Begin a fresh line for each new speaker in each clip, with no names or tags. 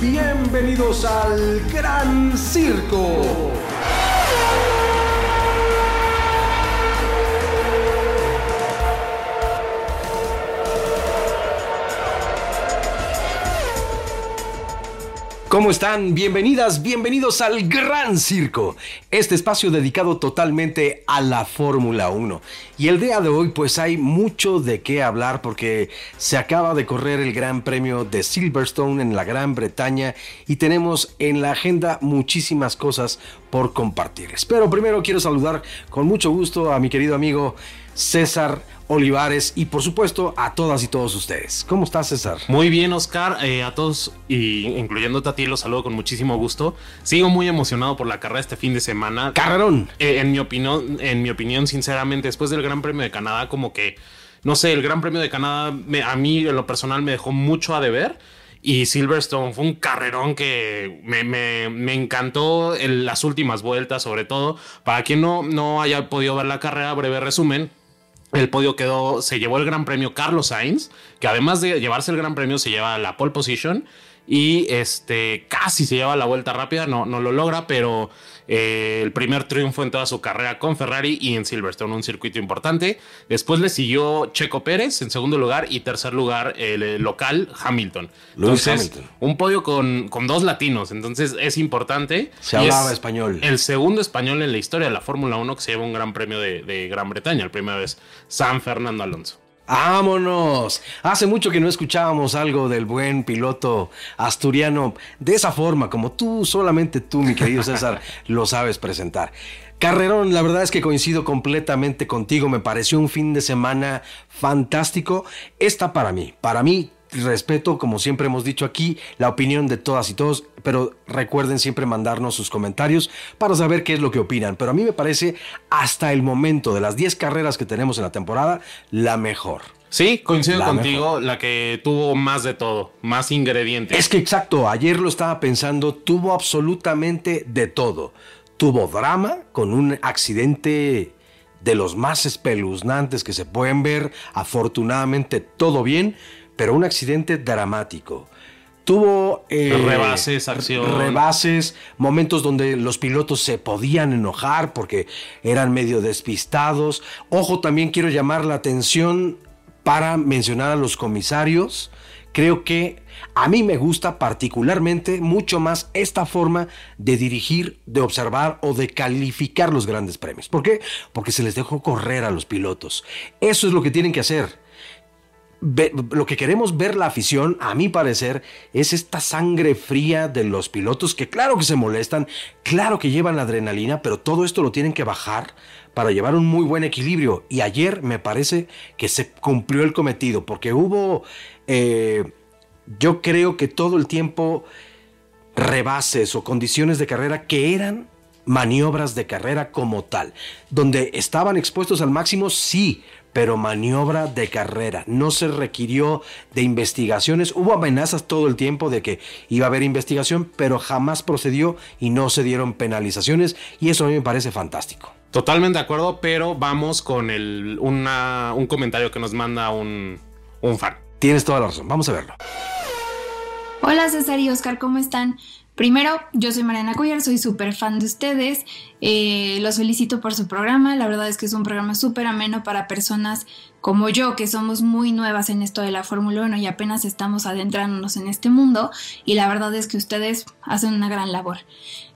Bienvenidos al Gran Circo. ¿Cómo están? Bienvenidas, bienvenidos al Gran Circo, este espacio dedicado totalmente a la Fórmula 1. Y el día de hoy pues hay mucho de qué hablar porque se acaba de correr el Gran Premio de Silverstone en la Gran Bretaña y tenemos en la agenda muchísimas cosas por compartirles. Pero primero quiero saludar con mucho gusto a mi querido amigo César Olivares y por supuesto a todas y todos ustedes. ¿Cómo estás, César?
Muy bien, Oscar. Eh, a todos, y incluyéndote a ti, los saludo con muchísimo gusto. Sigo muy emocionado por la carrera este fin de semana.
¡Carrerón!
Eh, en, mi opinión, en mi opinión, sinceramente, después del Gran Premio de Canadá, como que, no sé, el Gran Premio de Canadá a mí en lo personal me dejó mucho a deber. Y Silverstone fue un carrerón que me, encantó en las últimas vueltas, sobre todo. Para quien no, no haya podido ver la carrera, breve resumen. El podio quedó, se llevó el Gran Premio Carlos Sainz, que además de llevarse el Gran Premio se lleva la pole position y este casi se lleva la vuelta rápida, no, no lo logra, pero eh, el primer triunfo en toda su carrera con Ferrari y en Silverstone, un circuito importante. Después le siguió Checo Pérez en segundo lugar y tercer lugar el local Hamilton. Hamilton. Un podio con, con, dos latinos, entonces es importante.
Se hablaba español.
El segundo español en la historia de la Fórmula 1 que se lleva un gran premio de, de Gran Bretaña, la primera vez San Fernando Alonso.
¡Vámonos! Hace mucho que no escuchábamos algo del buen piloto asturiano de esa forma, como tú, solamente tú, mi querido César, lo sabes presentar. Carrerón, la verdad es que coincido completamente contigo, me pareció un fin de semana fantástico. Esta para mí, para mí respeto, como siempre hemos dicho aquí, la opinión de todas y todos, pero recuerden siempre mandarnos sus comentarios para saber qué es lo que opinan. Pero a mí me parece, hasta el momento de las 10 carreras que tenemos en la temporada, la mejor.
Sí, coincido contigo, la que tuvo más de todo, más ingredientes.
Es que exacto, ayer lo estaba pensando, tuvo absolutamente de todo. Tuvo drama con un accidente de los más espeluznantes que se pueden ver, afortunadamente todo bien, pero un accidente dramático. Tuvo
eh, rebases, acción.
rebases, momentos donde los pilotos se podían enojar porque eran medio despistados. Ojo, también quiero llamar la atención para mencionar a los comisarios. Creo que a mí me gusta particularmente mucho más esta forma de dirigir, de observar o de calificar los grandes premios. ¿Por qué? Porque se les dejó correr a los pilotos. Eso es lo que tienen que hacer lo que queremos ver la afición, a mi parecer, es esta sangre fría de los pilotos que claro que se molestan, claro que llevan la adrenalina, pero todo esto lo tienen que bajar para llevar un muy buen equilibrio. Y ayer me parece que se cumplió el cometido, porque hubo, eh, yo creo que todo el tiempo rebases o condiciones de carrera que eran maniobras de carrera como tal, donde estaban expuestos al máximo, sí, pero maniobra de carrera. No se requirió de investigaciones. Hubo amenazas todo el tiempo de que iba a haber investigación, pero jamás procedió y no se dieron penalizaciones y eso a mí me parece fantástico.
Totalmente de acuerdo, pero vamos con el, un comentario que nos manda un, un fan.
Tienes toda la razón, vamos a verlo.
Hola César y Oscar, ¿cómo están? Primero, yo soy Mariana Cuellar, soy súper fan de ustedes. Eh, los felicito por su programa. La verdad es que es un programa súper ameno para personas como yo, que somos muy nuevas en esto de la Fórmula 1 y apenas estamos adentrándonos en este mundo. Y la verdad es que ustedes hacen una gran labor.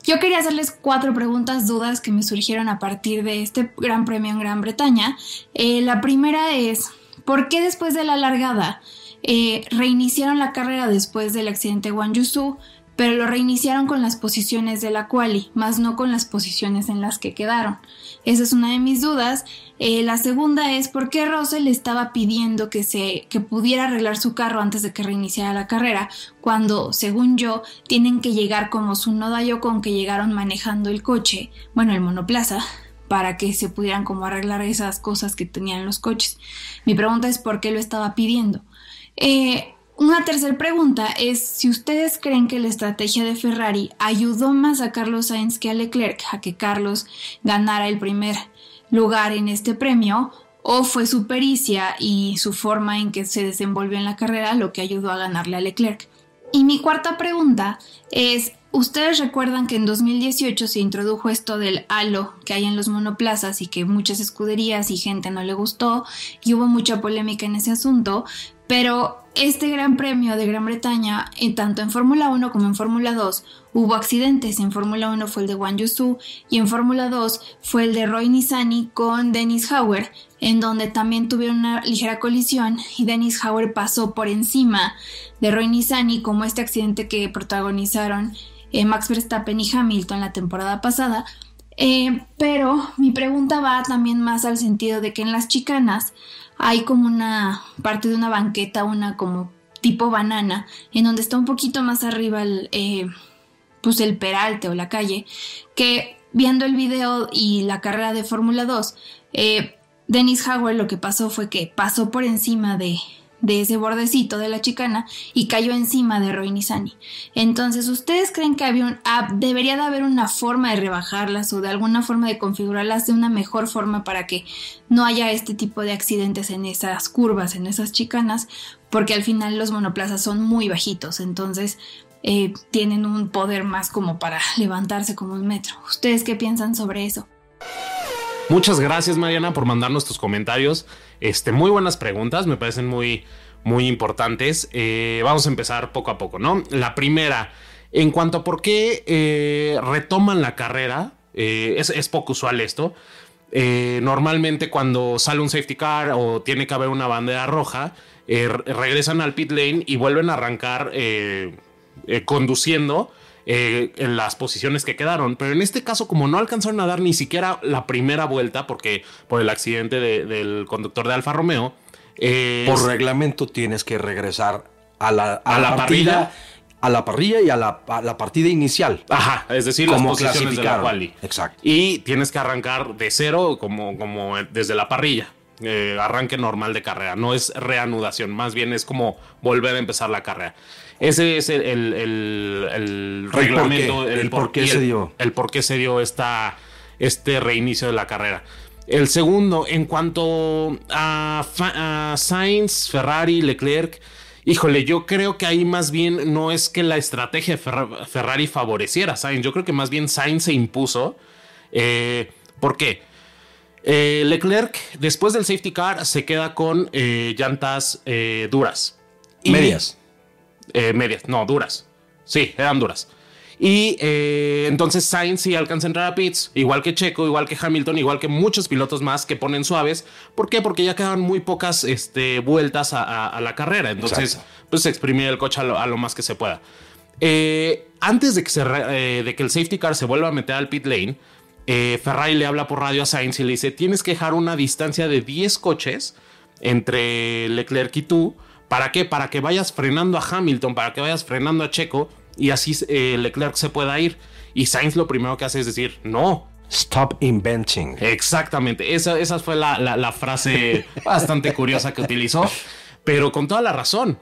Yo quería hacerles cuatro preguntas, dudas que me surgieron a partir de este Gran Premio en Gran Bretaña. Eh, la primera es, ¿por qué después de la largada eh, reiniciaron la carrera después del accidente Wang Yusu? Pero lo reiniciaron con las posiciones de la quali, más no con las posiciones en las que quedaron. Esa es una de mis dudas. Eh, la segunda es por qué Russell estaba pidiendo que se que pudiera arreglar su carro antes de que reiniciara la carrera, cuando, según yo, tienen que llegar como su noda con que llegaron manejando el coche, bueno, el monoplaza, para que se pudieran como arreglar esas cosas que tenían los coches. Mi pregunta es por qué lo estaba pidiendo. Eh, una tercera pregunta es si ustedes creen que la estrategia de Ferrari ayudó más a Carlos Sainz que a Leclerc a que Carlos ganara el primer lugar en este premio o fue su pericia y su forma en que se desenvolvió en la carrera lo que ayudó a ganarle a Leclerc. Y mi cuarta pregunta es, ¿ustedes recuerdan que en 2018 se introdujo esto del halo que hay en los monoplazas y que muchas escuderías y gente no le gustó y hubo mucha polémica en ese asunto? Pero este Gran Premio de Gran Bretaña, en tanto en Fórmula 1 como en Fórmula 2, hubo accidentes. En Fórmula 1 fue el de Wang Yusu y en Fórmula 2 fue el de Roy Nissany con Dennis Hauer, en donde también tuvieron una ligera colisión y Dennis Hauer pasó por encima de Roy Nissany, como este accidente que protagonizaron eh, Max Verstappen y Hamilton la temporada pasada. Eh, pero mi pregunta va también más al sentido de que en las chicanas hay como una parte de una banqueta, una como tipo banana, en donde está un poquito más arriba el, eh, pues el peralte o la calle, que viendo el video y la carrera de Fórmula 2, eh, Dennis Howard lo que pasó fue que pasó por encima de, de ese bordecito de la chicana y cayó encima de Roy Nissany. Entonces, ¿ustedes creen que había un, debería de haber una forma de rebajarlas o de alguna forma de configurarlas de una mejor forma para que no haya este tipo de accidentes en esas curvas, en esas chicanas? Porque al final los monoplazas son muy bajitos, entonces eh, tienen un poder más como para levantarse como un metro. ¿Ustedes qué piensan sobre eso?
Muchas gracias, Mariana, por mandarnos tus comentarios. Este, muy buenas preguntas, me parecen muy, muy importantes. Eh, vamos a empezar poco a poco, ¿no? La primera, en cuanto a por qué eh, retoman la carrera, eh, es, poco usual esto. normalmente cuando sale un safety car o tiene que haber una bandera roja, regresan al pit lane y vuelven a arrancar conduciendo eh, en las posiciones que quedaron. Pero en este caso, como no alcanzaron a dar ni siquiera la primera vuelta, porque por el accidente del conductor de Alfa Romeo.
Eh, por reglamento tienes que regresar a la, a, la parrilla. A la parrilla y a la, partida inicial.
Ajá, es decir, como las posiciones de la quali.
Exacto.
Y tienes que arrancar de cero, como, como desde la parrilla. Eh, arranque normal de carrera, no es reanudación, más bien es como volver a empezar la carrera. Ese es el, el, reglamento,
el, por qué, se dio.
El por qué se dio esta, este reinicio de la carrera. El segundo, en cuanto a, a Sainz, Ferrari, Leclerc, híjole, yo creo que ahí más bien no es que la estrategia de Ferrari favoreciera a Sainz, yo creo que más bien Sainz se impuso. Eh, ¿Por qué? Eh, Leclerc, después del safety car, se queda con eh, llantas duras.
Medias.
Eh, medias, no, duras. Sí, eran duras. Y eh, entonces Sainz sí alcanza a entrar a pits, igual que Checo, igual que Hamilton, igual que muchos pilotos más que ponen suaves. ¿Por qué? Porque ya quedan muy pocas este, vueltas a, la carrera. Entonces, pues exprimir el coche a lo, más que se pueda. Eh, antes de que, se, de que el safety car se vuelva a meter al pit lane, Ferrari le habla por radio a Sainz y le dice: Tienes que dejar una distancia de 10 coches entre Leclerc y tú ¿Para qué? Para que vayas frenando a Hamilton, para que vayas frenando a Checo y así eh, Leclerc se pueda ir. Y Sainz lo primero que hace es decir, no.
Stop inventing.
Exactamente. Esa, esa fue la, frase bastante curiosa que utilizó, pero con toda la razón.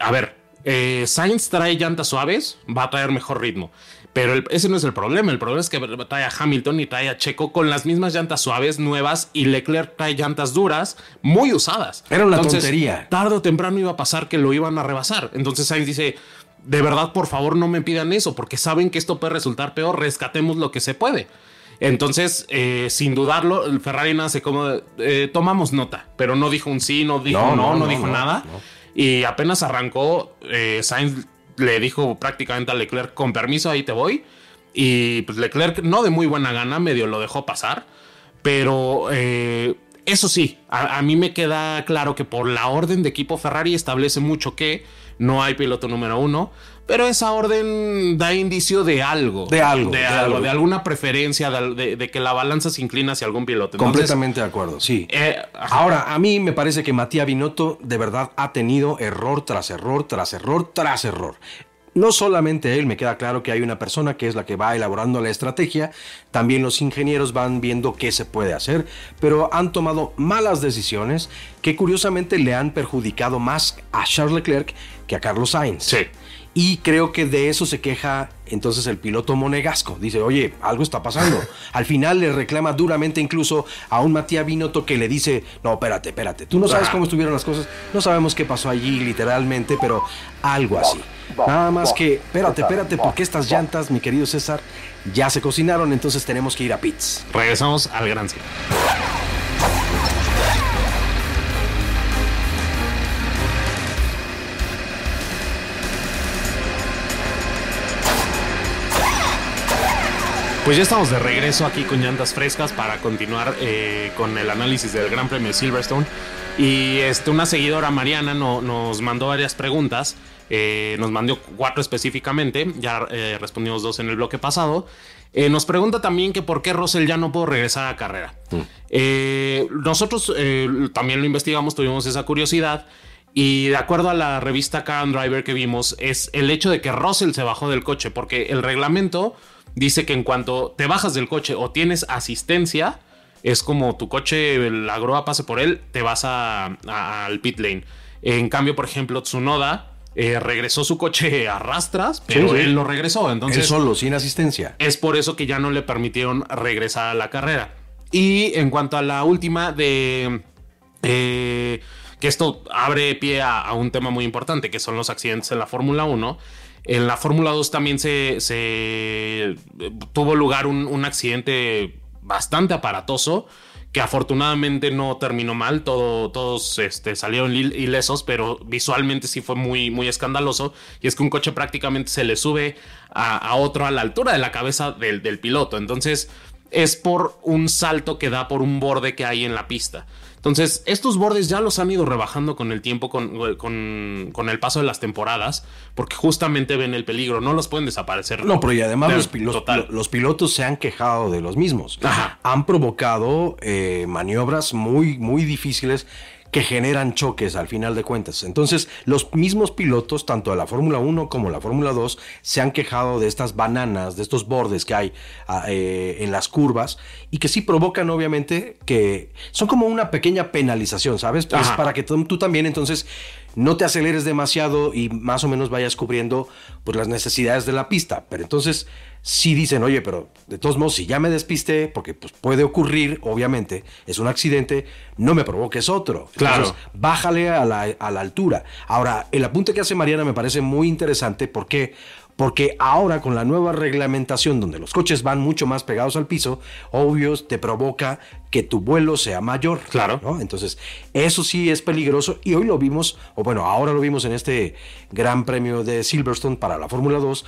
A ver, eh, Sainz trae llantas suaves, va a traer mejor ritmo. Pero ese no es el problema. El problema es que trae a Hamilton y trae a Checo con las mismas llantas suaves, nuevas, y Leclerc trae llantas duras, muy usadas.
Era una tontería.
Tarde o temprano iba a pasar que lo iban a rebasar. Entonces Sainz dice: De verdad, por favor, no me pidan eso, porque saben que esto puede resultar peor. Rescatemos lo que se puede. Entonces, eh, sin dudarlo, el Ferrari nace como eh, tomamos nota, pero no dijo un sí, no dijo no, no, dijo nada. Y apenas arrancó, eh, Sainz le dijo prácticamente a Leclerc, con permiso, ahí te voy. Y pues Leclerc, no de muy buena gana, medio lo dejó pasar. Pero eh, eso sí, a, mí me queda claro que por la orden de equipo Ferrari establece mucho que no hay piloto número uno. Pero esa orden da indicio de algo.
De algo.
De, algo, de alguna preferencia, de, que la balanza se inclina hacia algún piloto.
Completamente de acuerdo, sí. Eh, Ahora, a mí me parece que Matías Binotto de verdad ha tenido error tras error, tras error, tras error. No solamente él, me queda claro que hay una persona que es la que va elaborando la estrategia, también los ingenieros van viendo qué se puede hacer, pero han tomado malas decisiones que curiosamente le han perjudicado más a Charles Leclerc que a Carlos Sainz.
Sí.
Y creo que de eso se queja entonces el piloto monegasco. Dice, oye, algo está pasando. Al final le reclama duramente incluso a un Matías Binotto que le dice, no, espérate, espérate, tú no sabes cómo estuvieron las cosas, no sabemos qué pasó allí literalmente, pero algo así. Nada más que, espérate, espérate, porque estas llantas, mi querido César, ya se cocinaron, entonces tenemos que ir a pits.
Regresamos al Gran Cine. Pues ya estamos de regreso aquí con llantas frescas para continuar eh, con el análisis del Gran Premio de Silverstone. Y este, una seguidora, Mariana, no, nos mandó varias preguntas. Eh, nos mandó cuatro específicamente. Ya eh, respondimos dos en el bloque pasado. nos pregunta también que por qué Russell ya no pudo regresar a carrera. Mm. nosotros también lo investigamos, tuvimos esa curiosidad. Y de acuerdo a la revista Car Driver que vimos, es el hecho de que Russell se bajó del coche, porque el reglamento dice que en cuanto te bajas del coche o tienes asistencia, es como tu coche, la grúa pase por él, te vas al pit lane. En cambio, por ejemplo, Tsunoda eh, regresó su coche a rastras, pero él lo regresó. Entonces, él
solo, sin asistencia.
Es por eso que ya no le permitieron regresar a la carrera. Y en cuanto a la última de... Eh, que esto abre pie a, a, un tema muy importante, que son los accidentes en la Fórmula 1. En la Fórmula 2 también se, se tuvo lugar un, accidente bastante aparatoso que afortunadamente no terminó mal, todo, todos este, salieron ilesos, pero visualmente sí fue muy, muy escandaloso. Y es que un coche prácticamente se le sube a, otro a la altura de la cabeza del, del piloto. Entonces es por un salto que da por un borde que hay en la pista. Entonces, estos bordes ya los han ido rebajando con el tiempo, con, con, el paso de las temporadas, porque justamente ven el peligro, no los pueden desaparecer.
No, pero y además los, los, pilotos se han quejado de los mismos. Han provocado eh, maniobras muy, muy difíciles que generan choques al final de cuentas. Entonces, los mismos pilotos, tanto de la Fórmula 1 como la Fórmula 2, se han quejado de estas bananas, de estos bordes que hay ah, eh, en las curvas y que sí provocan, obviamente, que son como una pequeña penalización, ¿sabes? Pues para que tú también entonces no te aceleres demasiado y más o menos vayas cubriendo pues, las necesidades de la pista. Pero entonces si dicen, oye, pero de todos modos, si ya me despiste, porque pues, puede ocurrir, obviamente, es un accidente, no me provoques otro.
Claro.
bájale a la, a la altura. Ahora, el apunte que hace Mariana me parece muy interesante. ¿Por qué? Porque ahora con la nueva reglamentación donde los coches van mucho más pegados al piso, obvio te provoca que tu vuelo sea mayor.
Claro.
Entonces, eso sí es peligroso y hoy lo vimos, o bueno, ahora lo vimos en este Gran Premio de Silverstone para la Fórmula 2,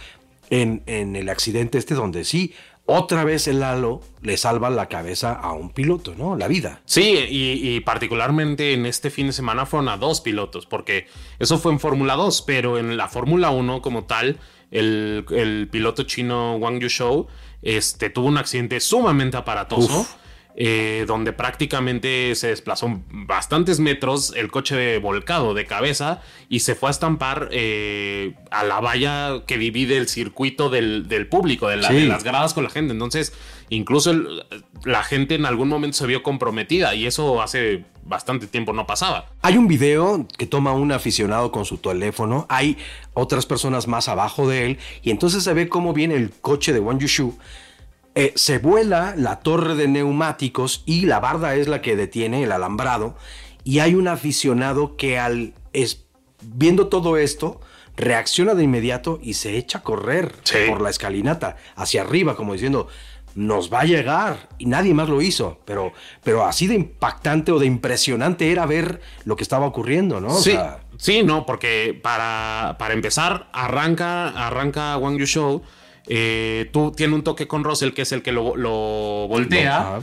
en, en el accidente este donde sí, otra vez el halo le salva la cabeza a un piloto, ¿no? La vida.
Sí, y, particularmente en este fin de semana fueron a dos pilotos, porque eso fue en Fórmula 2, pero en la Fórmula 1 como tal, el, piloto chino Wang Yushou este, tuvo un accidente sumamente aparatoso. Eh, donde prácticamente se desplazó bastantes metros el coche volcado de cabeza y se fue a estampar eh, a la valla que divide el circuito del, público, de, las gradas con la gente. Entonces, incluso la gente en algún momento se vio comprometida y eso hace bastante tiempo no pasaba.
Hay un video que toma un aficionado con su teléfono, hay otras personas más abajo de él y entonces se ve cómo viene el coche de Wang Yushu eh, se vuela la torre de neumáticos y la barda es la que detiene el alambrado. Y hay un aficionado que al es, viendo todo esto reacciona de inmediato y se echa a correr por la escalinata hacia arriba, como diciendo, nos va a llegar. Y nadie más lo hizo. Pero, pero así de impactante o de impresionante era ver lo que estaba ocurriendo, ¿no?
Sí, sí, no, porque para, para empezar, arranca, arranca Wang Yu Show eh, tú tienes un toque con Russell, que es el que lo, voltea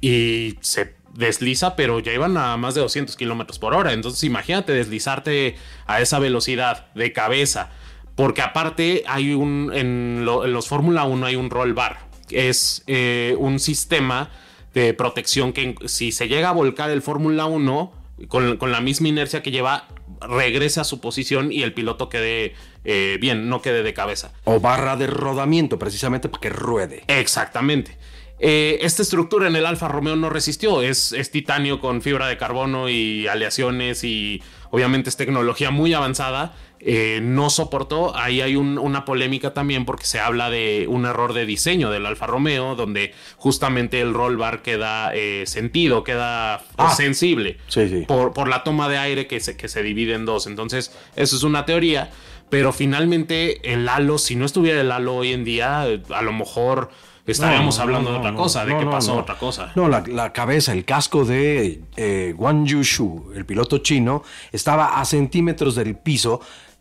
y se desliza, pero ya iban a más de 200 kilómetros por hora. Entonces, imagínate deslizarte a esa velocidad de cabeza. Porque aparte, hay un. En, los Fórmula 1 hay un roll bar. Es eh, un sistema de protección que si se llega a volcar el Fórmula 1 con, con, la misma inercia que lleva, regrese a su posición y el piloto quede eh, bien, no quede de cabeza.
O barra de rodamiento, precisamente para que ruede.
Exactamente. Eh, esta estructura en el Alfa Romeo no resistió, es, es, titanio con fibra de carbono y aleaciones y obviamente es tecnología muy avanzada eh, no soportó. Ahí hay una polémica también porque se habla de un error de diseño del Alfa Romeo, donde justamente el roll bar queda eh, sentido, queda ah. sensible Por, por, la toma de aire que se, que se divide en dos. Entonces, eso es una teoría. Pero finalmente el halo, si no estuviera el halo hoy en día, a lo mejor estaríamos hablando de otra cosa, de que pasó otra cosa.
No, la, cabeza, el casco de eh, Wang Yushu, el piloto chino, estaba a centímetros del piso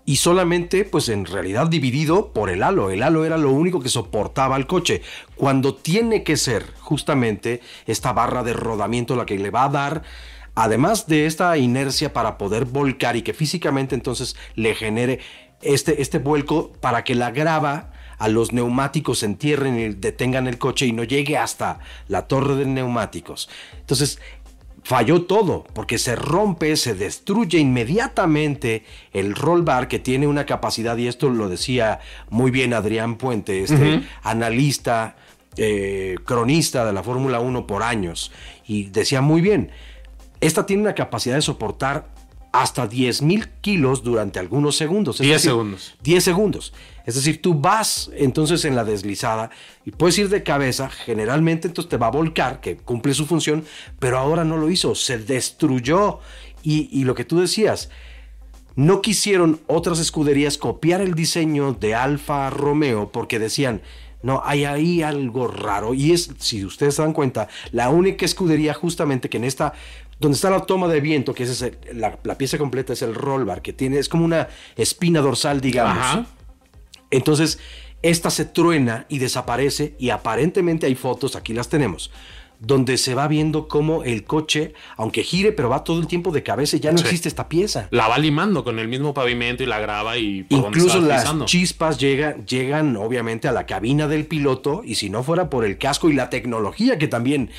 y solamente, pues en realidad dividido por el halo. El halo era lo único que soportaba el coche. Cuando tiene que ser justamente esta barra de rodamiento la que le va a dar además de esta inercia para poder volcar y que físicamente entonces le genere este, este vuelco para que la grava a los neumáticos entierren y detengan el coche y no llegue hasta la torre de neumáticos. Entonces, falló todo, porque se rompe, se destruye inmediatamente el roll bar que tiene una capacidad, y esto lo decía muy bien Adrián Puente, este analista, eh, cronista de la Fórmula 1 por años, y decía muy bien, esta tiene una capacidad de soportar hasta 10 mil kilos durante algunos segundos.
10 segundos.
10 segundos. Es decir, tú vas entonces en la deslizada y puedes ir de cabeza, generalmente entonces te va a volcar, que cumple su función, pero ahora no lo hizo, se destruyó. Y, y lo que tú decías, no quisieron otras escuderías copiar el diseño de Alfa Romeo porque decían, no, hay ahí algo raro. Y es, si ustedes se dan cuenta, la única escudería justamente que en esta donde está la toma de viento, que es la, pieza completa es el roll bar, que tiene, es como una espina dorsal, digamos. Entonces, esta se truena y desaparece y aparentemente hay fotos, aquí las tenemos, donde se va viendo cómo el coche, aunque gire, pero va todo el tiempo de cabeza y ya no existe esta pieza.
La va limando con el mismo pavimento y la graba y
incluso las chispas llegan, llegan obviamente a la cabina del piloto y si no fuera por el casco y la tecnología que también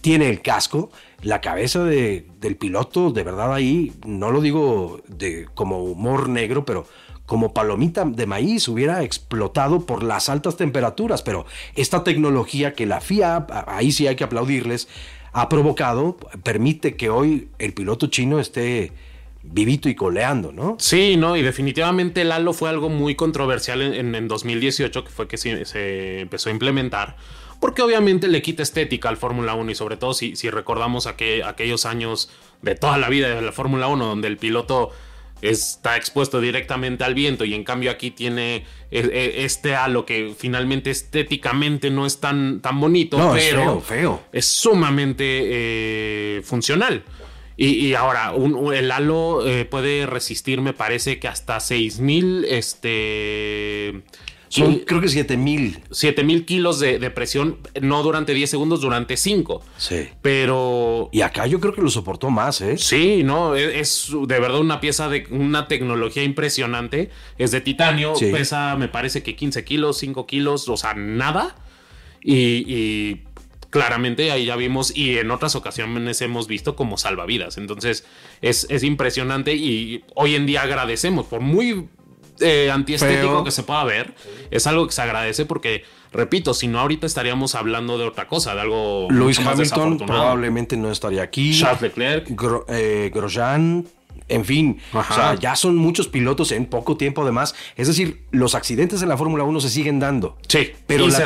tiene el casco, la cabeza de, del piloto, de verdad ahí, no lo digo de, como humor negro, pero como palomita de maíz hubiera explotado por las altas temperaturas. Pero esta tecnología que la FIA, ahí sí hay que aplaudirles, ha provocado, permite que hoy el piloto chino esté vivito y coleando, ¿no?
Sí, no, y definitivamente el halo fue algo muy controversial en, en 2018, que fue que se empezó a implementar porque obviamente le quita estética al Fórmula 1 y sobre todo si, si recordamos aquellos años de toda la vida de la Fórmula 1 donde el piloto está expuesto directamente al viento y en cambio aquí tiene e, e, este halo que finalmente estéticamente no es tan, tan bonito, pero
es, feo,
es sumamente eh, funcional. Y, ahora, el halo eh, puede resistir, me parece que hasta 6000 este,
son creo que 7000.
7000 kilos de, presión, no durante 10 segundos, durante 5.
Sí.
Pero.
Y acá yo creo que lo soportó más, ¿eh?
Sí, no, e, es, de verdad una pieza de una tecnología impresionante. Es de titanio, pesa, me parece que 15 kilos, 5 kilos, o sea, nada. y, claramente ahí ya vimos y en otras ocasiones hemos visto como salvavidas. Entonces es, es, impresionante y hoy en día agradecemos por muy eh, antiestético que se pueda ver, es algo que se agradece porque, repito, si no ahorita estaríamos hablando de otra cosa, de algo.
Luis Hamilton probablemente no estaría aquí.
Charles Leclerc.
Eh, Grosjean. En fin, o sea, ya son muchos pilotos en poco tiempo además. Es decir, los accidentes en la Fórmula 1 se siguen dando.
Sí,
pero y, se,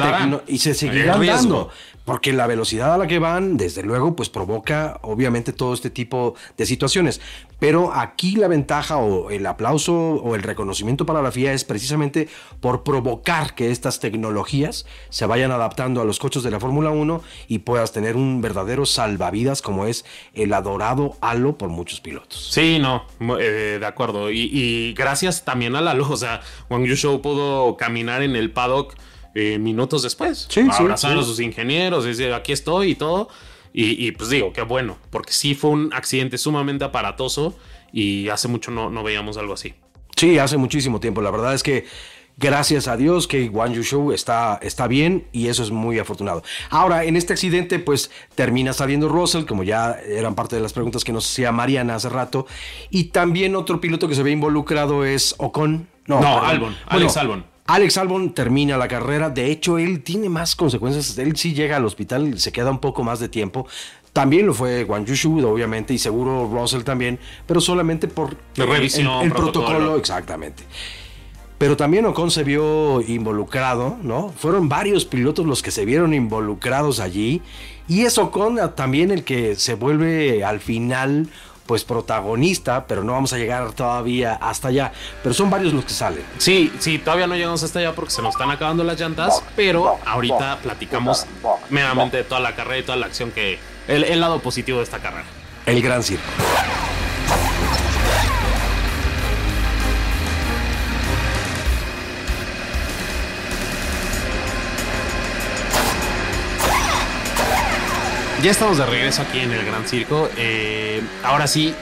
y se seguirán dando. Porque la velocidad a la que van, desde luego, pues provoca obviamente todo este tipo de situaciones. Pero aquí la ventaja o el aplauso o el reconocimiento para la FIA es precisamente por provocar que estas tecnologías se vayan adaptando a los coches de la Fórmula 1 y puedas tener un verdadero salvavidas como es el adorado halo por muchos pilotos.
Sí, no, eh, de acuerdo. Y, gracias también a la luz. O sea, Wang Yusho pudo caminar en el paddock eh, minutos después. Sí, abrazar a sus ingenieros, decir, aquí estoy y todo. Y, pues digo, qué bueno, porque sí fue un accidente sumamente aparatoso y hace mucho no, no veíamos algo así.
Sí, hace muchísimo tiempo. La verdad es que gracias a Dios que Wang Yushu está, está bien y eso es muy afortunado. Ahora, en este accidente, pues termina saliendo Russell, como ya eran parte de las preguntas que nos hacía Mariana hace rato. Y también otro piloto que se ve involucrado es Ocon.
No, Albon, Alex Albon.
Alex Albon termina la carrera, de hecho él tiene más consecuencias, él sí llega al hospital, se queda un poco más de tiempo, También lo fue Wang Yushu, obviamente, y seguro Russell también, pero solamente por
revisión,
el, el protocolo.
protocolo.
exactamente. Pero también Ocon se vio involucrado, ¿no? Fueron varios pilotos los que se vieron involucrados allí. Y es Ocon también el que se vuelve al final, pues protagonista, pero no vamos a llegar todavía hasta allá. Pero son varios los que salen.
Sí, sí, todavía no llegamos hasta allá porque se nos están acabando las llantas, pero ahorita platicamos meramente de toda la carrera y toda la acción que... El, el lado positivo de esta carrera.
El gran circo.
Ya estamos de regreso aquí en el Gran Circo. Eh, ahora sí,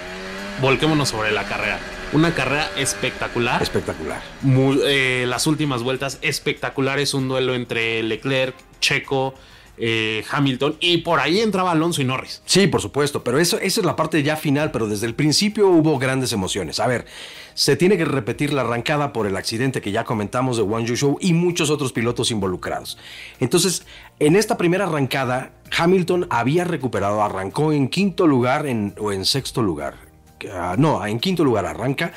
volquémonos sobre la carrera. Una carrera espectacular.
Espectacular.
Muy- eh, las últimas vueltas espectaculares. Un duelo entre Leclerc, Checo, eh, Hamilton. Y por ahí entraba Alonso y Norris.
Sí, por supuesto, pero eso, esa es la parte ya final, pero desde el principio hubo grandes emociones. A ver, se tiene que repetir la arrancada por el accidente que ya comentamos de Wang Yushu y muchos otros pilotos involucrados. Entonces, en esta primera arrancada, Hamilton había recuperado, arrancó en quinto lugar en- o en sexto lugar. Ah, no, en quinto lugar arranca.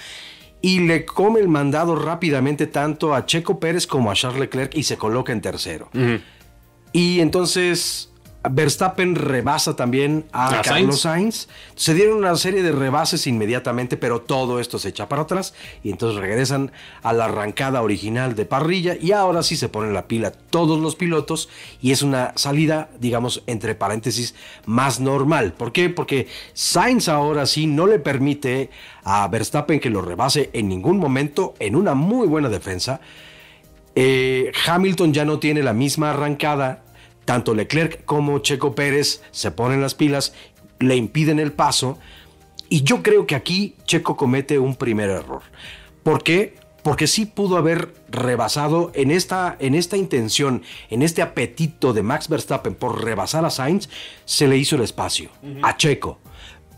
Y le come el mandado rápidamente tanto a Checo Pérez como a Charles Leclerc y se coloca en tercero. Y entonces Verstappen rebasa también a,
A
Carlos Sainz. Se dieron una serie de rebases inmediatamente, pero todo esto se echa para atrás y entonces regresan a la arrancada original de parrilla y ahora sí se ponen la pila todos los pilotos y es una salida, digamos, entre paréntesis, más normal. ¿Por qué? Porque Sainz ahora sí no le permite a Verstappen que lo rebase en ningún momento en una muy buena defensa. Eh, Hamilton ya no tiene la misma arrancada. Tanto Leclerc como Checo Pérez se ponen las pilas, le impiden el paso. Y yo creo que aquí Checo comete un primer error. ¿Por qué? Porque sí pudo haber rebasado en esta, en esta intención, en este apetito de Max Verstappen por rebasar a Sainz, se le hizo el espacio a Checo.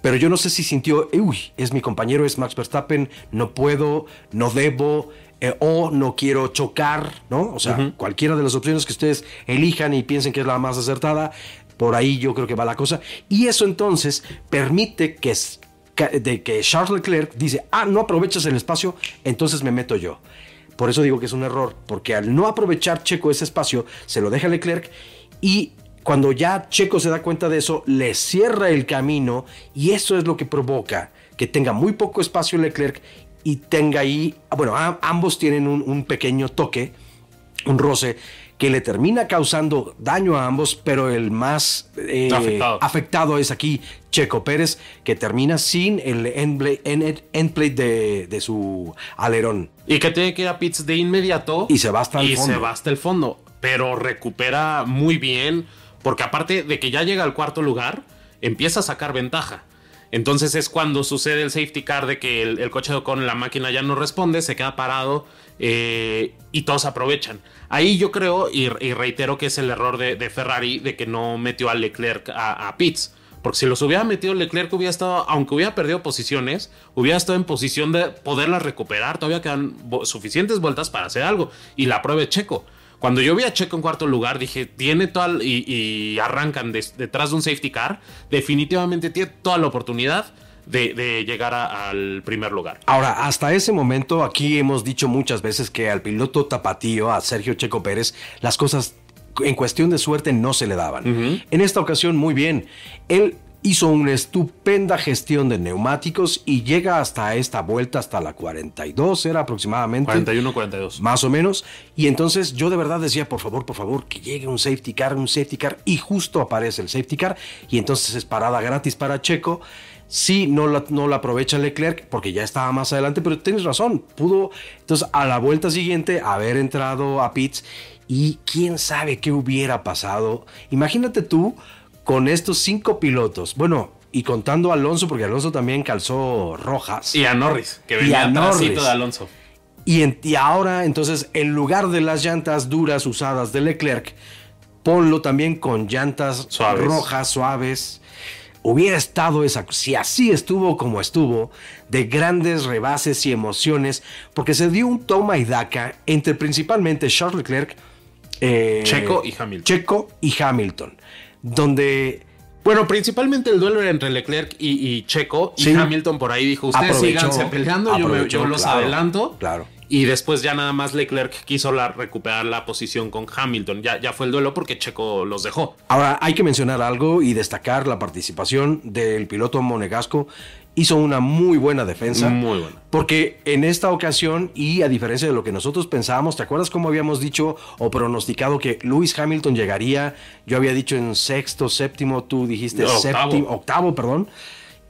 Pero yo no sé si sintió, uy, es mi compañero, es Max Verstappen, no puedo, no debo, eh, o no quiero chocar, ¿no? O sea, cualquiera de las opciones que ustedes elijan y piensen que es la más acertada, por ahí yo creo que va la cosa. Y eso entonces permite que, de que Charles Leclerc dice, ah, no aprovechas el espacio, entonces me meto yo. Por eso digo que es un error, porque al no aprovechar Checo ese espacio, se lo deja Leclerc y cuando ya Checo se da cuenta de eso, le cierra el camino y eso es lo que provoca que tenga muy poco espacio Leclerc y tenga ahí, bueno, a- ambos tienen un, un pequeño toque, un roce que le termina causando daño a ambos, pero el más eh,
Afectado.
afectado es aquí Checo Pérez, que termina sin el end bla- end- de, de su alerón.
Y que tiene que ir a pits de inmediato.
Y se va hasta el
y
fondo.
se va hasta el fondo. Pero recupera muy bien. Porque aparte de que ya llega al cuarto lugar, empieza a sacar ventaja. Entonces es cuando sucede el safety car de que el, coche con la máquina ya no responde, se queda parado eh, y todos aprovechan. Ahí yo creo y, reitero que es el error de, de Ferrari de que no metió a Leclerc a, pits. Porque si los hubiera metido Leclerc, hubiera estado, aunque hubiera perdido posiciones, hubiera estado en posición de poderlas recuperar. Todavía quedan suficientes vueltas para hacer algo. Y la prueba Checo. Cuando yo vi a Checo en cuarto lugar, dije, tiene toda. Y, y arrancan detrás de un safety car. Definitivamente tiene toda la oportunidad de, de llegar a- al primer lugar.
Ahora, hasta ese momento, aquí hemos dicho muchas veces que al piloto tapatío, a Sergio Checo Pérez, las cosas en cuestión de suerte no se le daban. En esta ocasión, muy bien. Él hizo una estupenda gestión de neumáticos y llega hasta esta vuelta, hasta la 42, era aproximadamente.
41-42.
Más o menos. Y entonces yo de verdad decía, por favor, por favor, que llegue un safety car, un safety car. Y justo aparece el safety car. Y entonces es parada gratis para Checo. Sí, no la, no la aprovecha Leclerc porque ya estaba más adelante, pero tienes razón. Pudo, entonces, a la vuelta siguiente, haber entrado a pits. Y quién sabe qué hubiera pasado. Imagínate tú con estos cinco pilotos. Bueno, y contando a Alonso, porque Alonso también calzó rojas.
Y a Norris, que venía atrásito de Alonso.
Y, en- y ahora, entonces, en lugar de las llantas duras usadas de Leclerc, ponlo también con llantas
Suaves.
rojas, suaves. Hubiera estado esa, si así estuvo como estuvo, de grandes rebases y emociones, porque se dio un toma y daca entre principalmente Charles Leclerc, eh,
Checo y Hamilton.
Checo y Hamilton, donde
Bueno, principalmente el duelo era entre Leclerc y, y Checo.
Sí.
Y Hamilton por ahí dijo: Ustedes
Aprovechó,
síganse peleando, yo, me-
aprovechó,
yo los
claro,
adelanto.
claro.
Y después ya nada más Leclerc quiso la, recuperar la posición con Hamilton. Ya, ya fue el duelo porque Checo los dejó.
Ahora, hay que mencionar algo y destacar la participación del piloto monegasco. Hizo una muy buena defensa.
Muy buena.
Porque en esta ocasión, y a diferencia de lo que nosotros pensábamos, ¿te acuerdas cómo habíamos dicho o pronosticado que Lewis Hamilton llegaría? Yo había dicho en sexto, séptimo, tú dijiste
No, octavo.
séptimo, octavo, perdón.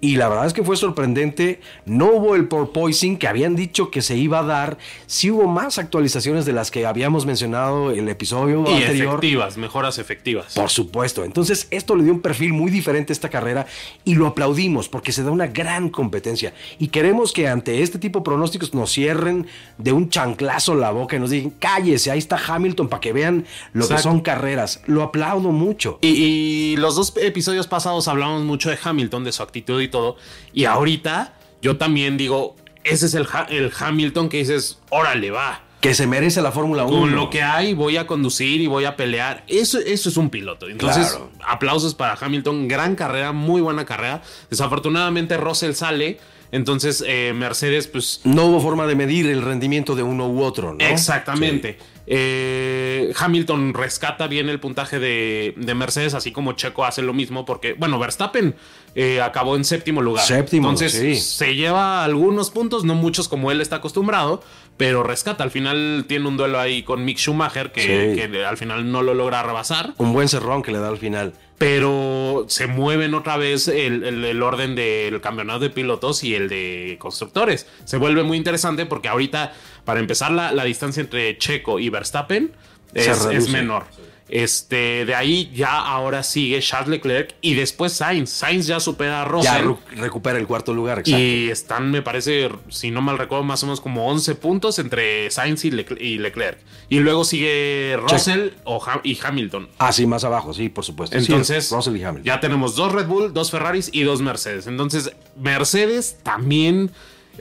Y la verdad es que fue sorprendente. No hubo el porpoising que habían dicho que se iba a dar. Sí hubo más actualizaciones de las que habíamos mencionado en el episodio
Y
anterior.
efectivas, mejoras efectivas.
Por supuesto. Entonces, esto le dio un perfil muy diferente a esta carrera y lo aplaudimos porque se da una gran competencia. Y queremos que ante este tipo de pronósticos nos cierren de un chanclazo la boca y nos digan, cállese, ahí está Hamilton para que vean lo que son carreras. Lo aplaudo mucho.
Y, y los dos episodios pasados hablamos mucho de Hamilton, de su actitud y todo. Y ahorita yo también digo, ese es el, Ha- el Hamilton que dices, órale, va.
Que se merece la Fórmula 1.
Con lo que hay voy a conducir y voy a pelear. Eso, eso es un piloto. Entonces,
Claro.
aplausos para Hamilton. Gran carrera, muy buena carrera. Desafortunadamente Russell sale. Entonces, eh, Mercedes, pues
No hubo forma de medir el rendimiento de uno u otro, ¿no?
Exactamente. Eh, Hamilton rescata bien el puntaje de, de Mercedes, así como Checo hace lo mismo, porque, bueno, Verstappen eh, acabó en séptimo lugar.
Séptimo,
Entonces
sí.
se lleva algunos puntos, no muchos como él está acostumbrado, pero rescata. Al final tiene un duelo ahí con Mick Schumacher, que,
Sí.
que al final no lo logra rebasar.
Un buen cerrón que le da al final.
Pero se mueven otra vez el, el- el orden del campeonato de pilotos y el de constructores. Se vuelve muy interesante porque ahorita, para empezar, la, la distancia entre Checo y Verstappen es, es menor. Este, de ahí ya ahora sigue Charles Leclerc y después Sainz. Sainz ya supera a
Ya
Russell.
ru- recupera el cuarto lugar, exacto.
Y están, me parece, si no mal recuerdo, más o menos como 11 puntos entre Sainz y, Leclerc. y Leclerc. Y luego sigue Russell o Ham- y Hamilton.
Ah, sí, más abajo, sí, por supuesto. Sí,
Entonces,
Russell y Hamilton.
ya tenemos dos Red Bull, dos Ferraris y dos Mercedes. Entonces, Mercedes también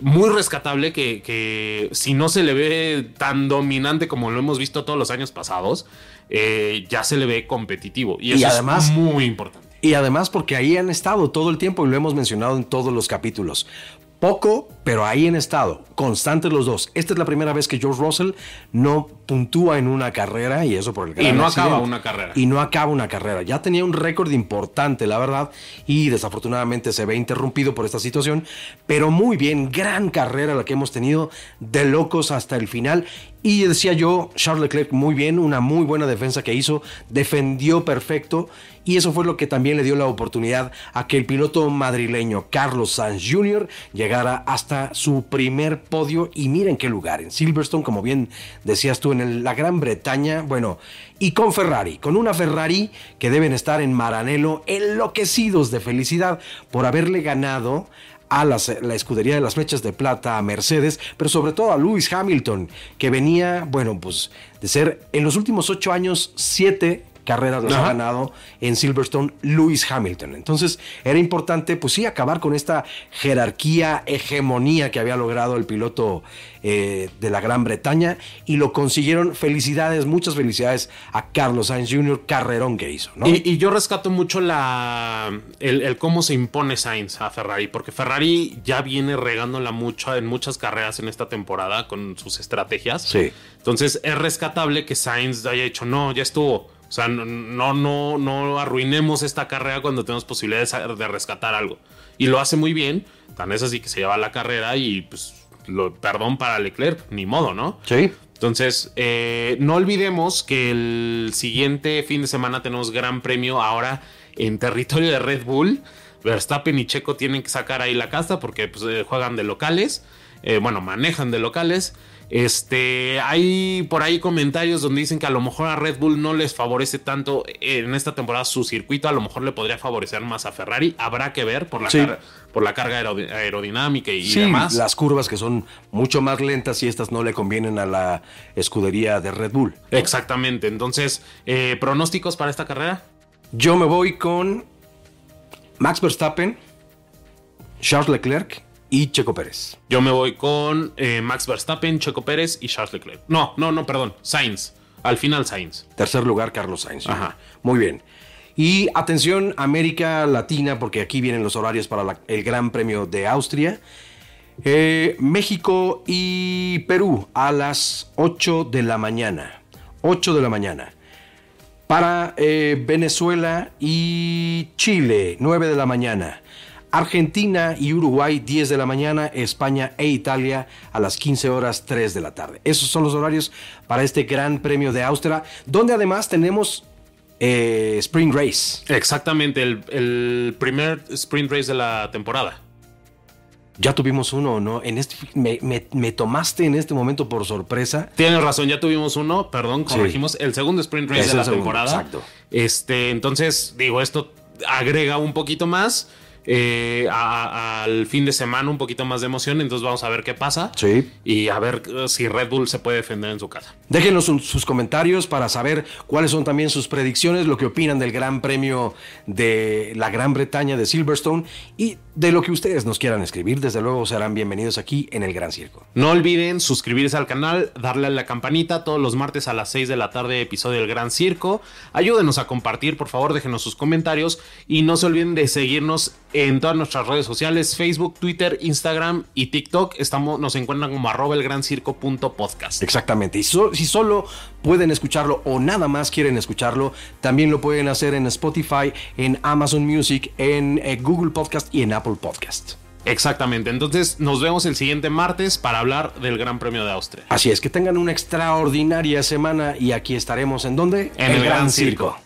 muy rescatable que, que si no se le ve tan dominante como lo hemos visto todos los años pasados, eh, ya se le ve competitivo. Y
Y
eso
además-
es muy importante.
Y además porque ahí han estado todo el tiempo y lo hemos mencionado en todos los capítulos. Poco, pero ahí han estado, constantes los dos. Esta es la primera vez que George Russell no puntúa en una carrera y eso por el gran
no acaba una carrera.
Y no acaba una carrera. Ya tenía un récord importante, la verdad, y desafortunadamente se ve interrumpido por esta situación. Pero muy bien, gran carrera la que hemos tenido, de locos hasta el final. Y decía yo, Charles Leclerc muy bien, una muy buena defensa que hizo, defendió perfecto y eso fue lo que también le dio la oportunidad a que el piloto madrileño Carlos Sainz Jr. llegara hasta su primer podio y miren qué lugar, en Silverstone, como bien decías tú, en la Gran Bretaña, bueno, y con Ferrari, con una Ferrari que deben estar en Maranello enloquecidos de felicidad por haberle ganado a la escudería de las flechas de plata a Mercedes, pero sobre todo a Lewis Hamilton, que venía, bueno, pues de ser en los últimos ocho años siete carreras las ha ganado en Silverstone Lewis Hamilton. Entonces era importante, pues sí, acabar con esta jerarquía, hegemonía que había logrado el piloto eh, de la Gran Bretaña y lo consiguieron. Felicidades, muchas felicidades a Carlos Sainz Jr., carrerón que hizo, ¿no?
Y, y yo rescato mucho la el, el cómo se impone Sainz a Ferrari, porque Ferrari ya viene regándola mucho en muchas carreras en esta temporada con sus estrategias.
Sí.
Entonces es rescatable que Sainz haya dicho, no, ya estuvo. O sea, no, no, no, arruinemos esta carrera cuando tenemos posibilidades de rescatar algo. Y lo hace muy bien. Tan es así que se lleva la carrera y pues lo, perdón para Leclerc, ni modo, ¿no?
Sí.
Entonces, eh, no olvidemos que el siguiente fin de semana tenemos gran premio ahora en territorio de Red Bull. Verstappen y Checo tienen que sacar ahí la casta porque pues, eh, juegan de locales. Eh, bueno, manejan de locales. Este, hay por ahí comentarios donde dicen que a lo mejor a Red Bull no les favorece tanto en esta temporada su circuito, a lo mejor le podría favorecer más a Ferrari. Habrá que ver por la,
Sí.
car- por la carga aerodi- aerodinámica y
Sí,
demás.
las curvas que son mucho más lentas y estas no le convienen a la escudería de Red Bull.
Exactamente. Entonces, eh, pronósticos para esta carrera.
Yo me voy con Max Verstappen, Charles Leclerc y Checo Pérez.
Yo me voy con eh, Max Verstappen, Checo Pérez y Charles Leclerc. No, no, no, perdón. Sainz. Al final Sainz.
Tercer lugar, Carlos Sainz.
Ajá.
Muy bien. Y atención, América Latina, porque aquí vienen los horarios para la- el Gran Premio de Austria. Eh, México y Perú a las 8 de la mañana. 8 de la mañana. Para eh, Venezuela y Chile, 9 de la mañana. Argentina y Uruguay, 10 de la mañana. España e Italia a las 15 horas, 3 de la tarde. Esos son los horarios para este Gran Premio de Austria, donde además tenemos eh, Spring Race.
Exactamente, el, el primer sprint race de la temporada.
Ya tuvimos uno, ¿o ¿no? En este, me, me- me tomaste en este momento por sorpresa.
Tienes razón, ya tuvimos uno, perdón,
Sí.
corregimos, el segundo sprint race
Es
de la
segundo,
temporada.
exacto.
Este, entonces, digo, esto agrega un poquito más eh, a- al fin de semana, un poquito más de emoción. Entonces vamos a ver qué pasa.
Sí.
Y a ver eh, si Red Bull se puede defender en su casa.
Déjenos sus, sus comentarios para saber cuáles son también sus predicciones, lo que opinan del Gran Premio de la Gran Bretaña de Silverstone y de lo que ustedes nos quieran escribir. Desde luego serán bienvenidos aquí en el Gran Circo.
No olviden suscribirse al canal, darle a la campanita todos los martes a las 6 de la tarde, episodio del Gran Circo. Ayúdenos a compartir, por favor, déjenos sus comentarios y no se olviden de seguirnos en todas nuestras redes sociales, Facebook, Twitter, Instagram y TikTok. Estamos, nos encuentran como arroba el gran circo punto podcast.
Exactamente. Y so- si solo pueden escucharlo o nada más quieren escucharlo, también lo pueden hacer en Spotify, en Amazon Music, en eh, Google Podcast y en Apple Podcast.
Exactamente. Entonces nos vemos el siguiente martes para hablar del Gran Premio de Austria.
Así es, que tengan una extraordinaria semana y aquí estaremos en donde?
En el Gran Circo.